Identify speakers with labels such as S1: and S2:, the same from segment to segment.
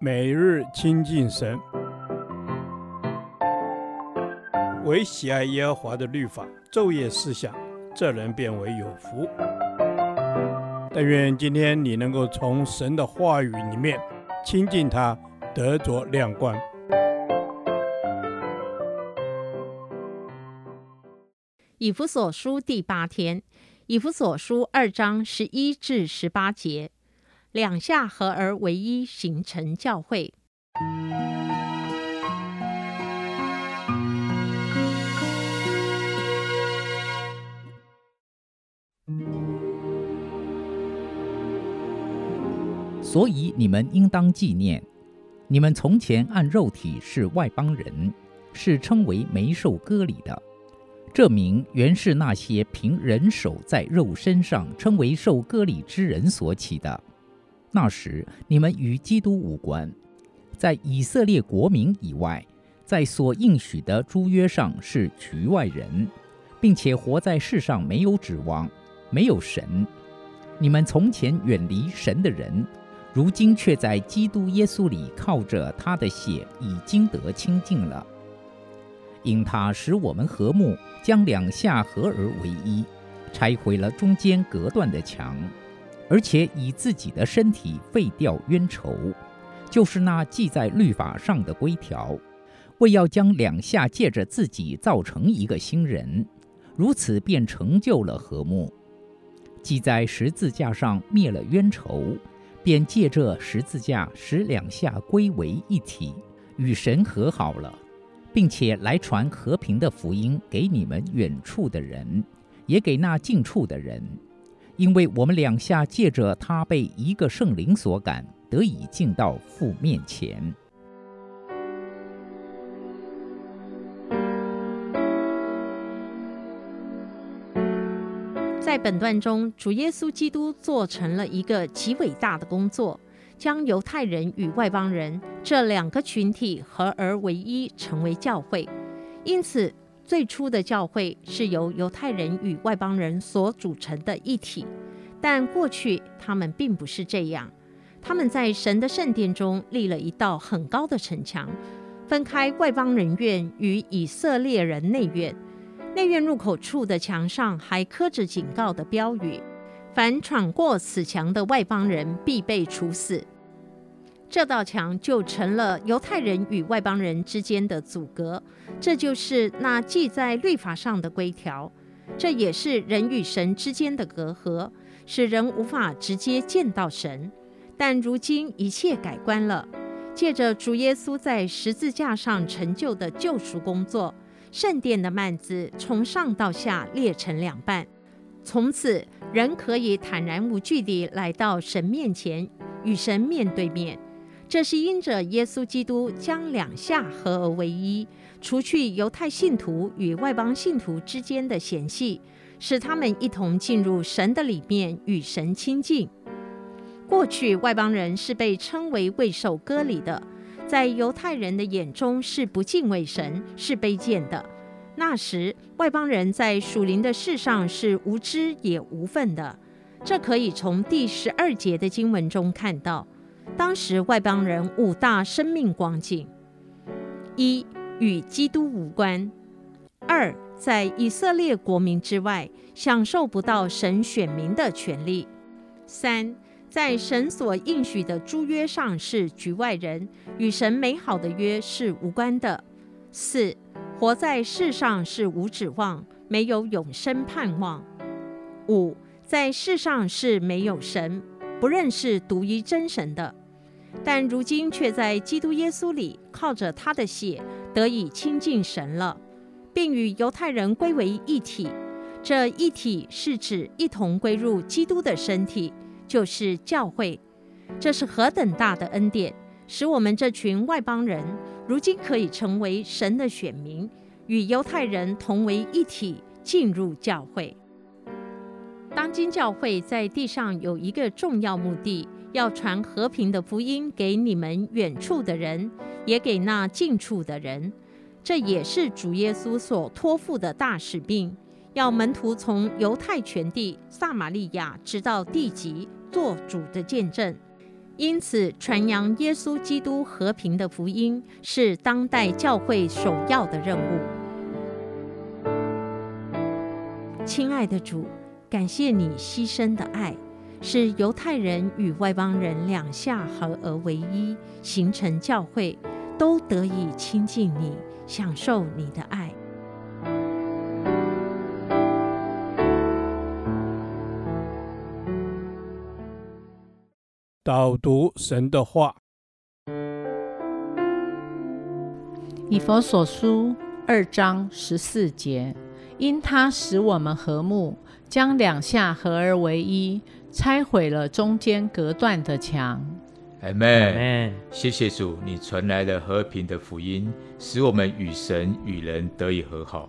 S1: 每日亲近神，唯喜爱耶和华的律法，昼夜思想，这人便为有福。但愿今天你能够从神的话语里面亲近他，得着亮光。
S2: 以弗所书第八天，以弗所书二章十一至十八节。两下合而为一，形成教会。
S3: 所以你们应当纪念，你们从前按肉体是外邦人，是称为没受割礼的。这名原是那些凭人手在肉身上称为受割礼之人所起的。那时你们与基督无关，在以色列国民以外，在所应许的诸约上是局外人，并且活在世上没有指望，没有神。你们从前远离神的人，如今却在基督耶稣里靠着他的血已经得清净了。因他使我们和睦，将两下合而为一，拆毁了中间隔断的墙。而且以自己的身体废掉冤仇，就是那记在律法上的规条，为要将两下借着自己造成一个新人，如此便成就了和睦。既在十字架上灭了冤仇，便借着十字架使两下归为一体，与神和好了，并且来传和平的福音给你们远处的人，也给那近处的人。因为我们两下借着他被一个圣灵所感，得以进到父面前。
S2: 在本段中，主耶稣基督做成了一个极伟大的工作，将犹太人与外邦人这两个群体合而为一，成为教会。因此，最初的教会是由犹太人与外邦人所组成的一体，但过去他们并不是这样。他们在神的圣殿中立了一道很高的城墙，分开外邦人院与以色列人内院。内院入口处的墙上还刻着警告的标语：凡闯过此墙的外邦人必被处死。这道墙就成了犹太人与外邦人之间的阻隔，这就是那记在律法上的规条，这也是人与神之间的隔阂，使人无法直接见到神。但如今一切改观了，借着主耶稣在十字架上成就的救赎工作，圣殿的幔子从上到下裂成两半，从此人可以坦然无惧地来到神面前，与神面对面。这是因着耶稣基督将两下合而为一，除去犹太信徒与外邦信徒之间的嫌隙，使他们一同进入神的里面，与神亲近。过去外邦人是被称为未受割礼的，在犹太人的眼中是不敬畏神，是卑贱的。那时外邦人在属灵的事上是无知也无份的，这可以从第十二节的经文中看到。当时外邦人五大生命光景：一、与基督无关；二、在以色列国民之外，享受不到神选民的权利；三、在神所应许的诸约上是局外人，与神美好的约是无关的；四、活在世上是无指望，没有永生盼望；五、在世上是没有神，不认识独一真神的。但如今却在基督耶稣里，靠着他的血得以亲近神了，并与犹太人归为一体。这一体是指一同归入基督的身体，就是教会。这是何等大的恩典，使我们这群外邦人如今可以成为神的选民，与犹太人同为一体，进入教会。当今教会在地上有一个重要目的。要传和平的福音给你们远处的人，也给那近处的人。这也是主耶稣所托付的大使命。要门徒从犹太全地、撒玛利亚直到地极，做主的见证。因此，传扬耶稣基督和平的福音是当代教会首要的任务。亲爱的主，感谢你牺牲的爱，使犹太人与外邦人两下合而为一，形成教会，都得以亲近你，享受你的爱。
S1: 导读神的话，
S4: 以弗所书二章十四节，因他使我们和睦，将两下合而为一，拆毁了中间隔断的墙。
S5: 阿门。谢谢主，你传来了和平的福音，使我们与神与人得以和好，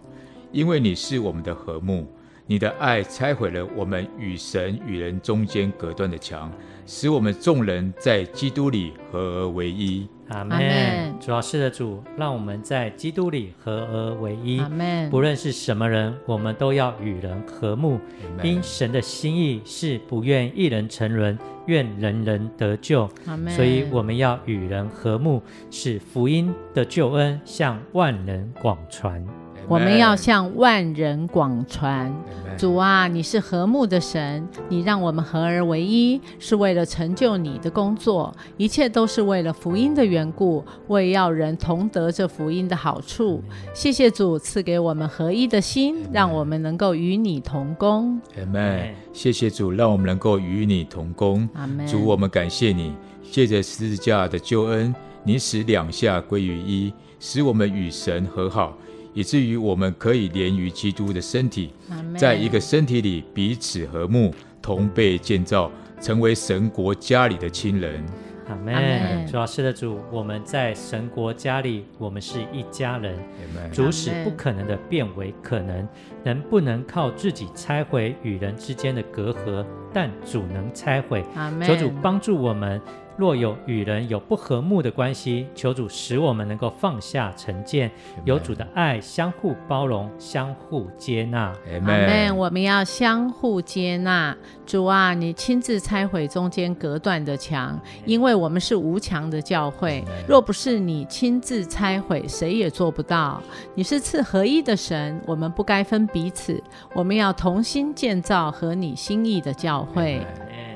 S5: 因为你是我们的和睦。你的爱拆毁了我们与神与人中间隔断的墙，使我们众人在基督里合而为一。
S6: 阿门。主要是的主，让我们在基督里合而为一。
S4: 阿门。
S6: 不论是什么人，我们都要与人和睦。因神的心意是不愿一人沉沦，愿人人得救。
S4: 阿门。
S6: 所以我们要与人和睦，使福音的救恩向万人广传。
S4: 我们要向万人广传，主啊，你是和睦的神，你让我们合而为一，是为了成就你的工作，一切都是为了福音的缘故，为要人同得这福音的好处。谢谢主赐给我们合一的心，让我们能够与你同工。
S5: 阿门。谢谢主，让我们能够与你同工。
S4: 阿门。
S5: 主，我们感谢你，借着十字架的救恩，你使两下归于一，使我们与神和好。以至于我们可以连于基督的身体，在一个身体里彼此和睦，同被建造，成为神国家里的亲人。
S6: 阿门。主要是的主，我们在神国家里，我们是一家人。主使不可能的变为可能，人不能靠自己拆毁与人之间的隔阂，但主能拆毁。求主帮助我们。若有与人有不和睦的关系，求主使我们能够放下成见，有主的爱相互包容、相互接纳。
S4: 阿门。我们要相互接纳。主啊，你亲自拆毁中间隔断的墙，因为我们是无墙的教会。若不是你亲自拆毁，谁也做不到。你是赐合一的神，我们不该分彼此，我们要同心建造合你心意的教会。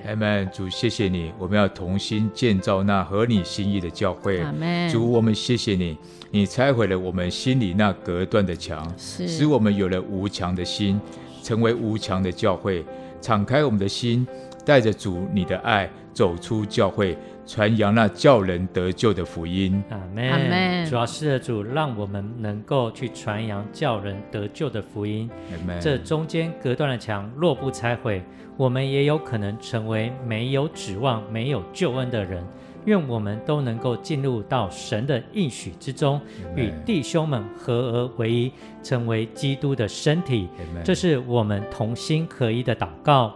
S5: 阿门，主谢谢你，我们要同心建造那合你心意的教会。主我们谢谢你，你拆毁了我们心里那隔断的墙，使我们有了无墙的心，成为无墙的教会。敞开我们的心，带着主你的爱走出教会，传扬那叫人得救的福音。
S6: 阿门。主要是的主，让我们能够去传扬叫人得救的福音。阿门。这中间隔断的墙若不拆毁，我们也有可能成为没有指望、没有救恩的人。愿我们都能够进入到神的应许之中，与弟兄们合而为一，成为基督的身体。这是我们同心合一的祷告，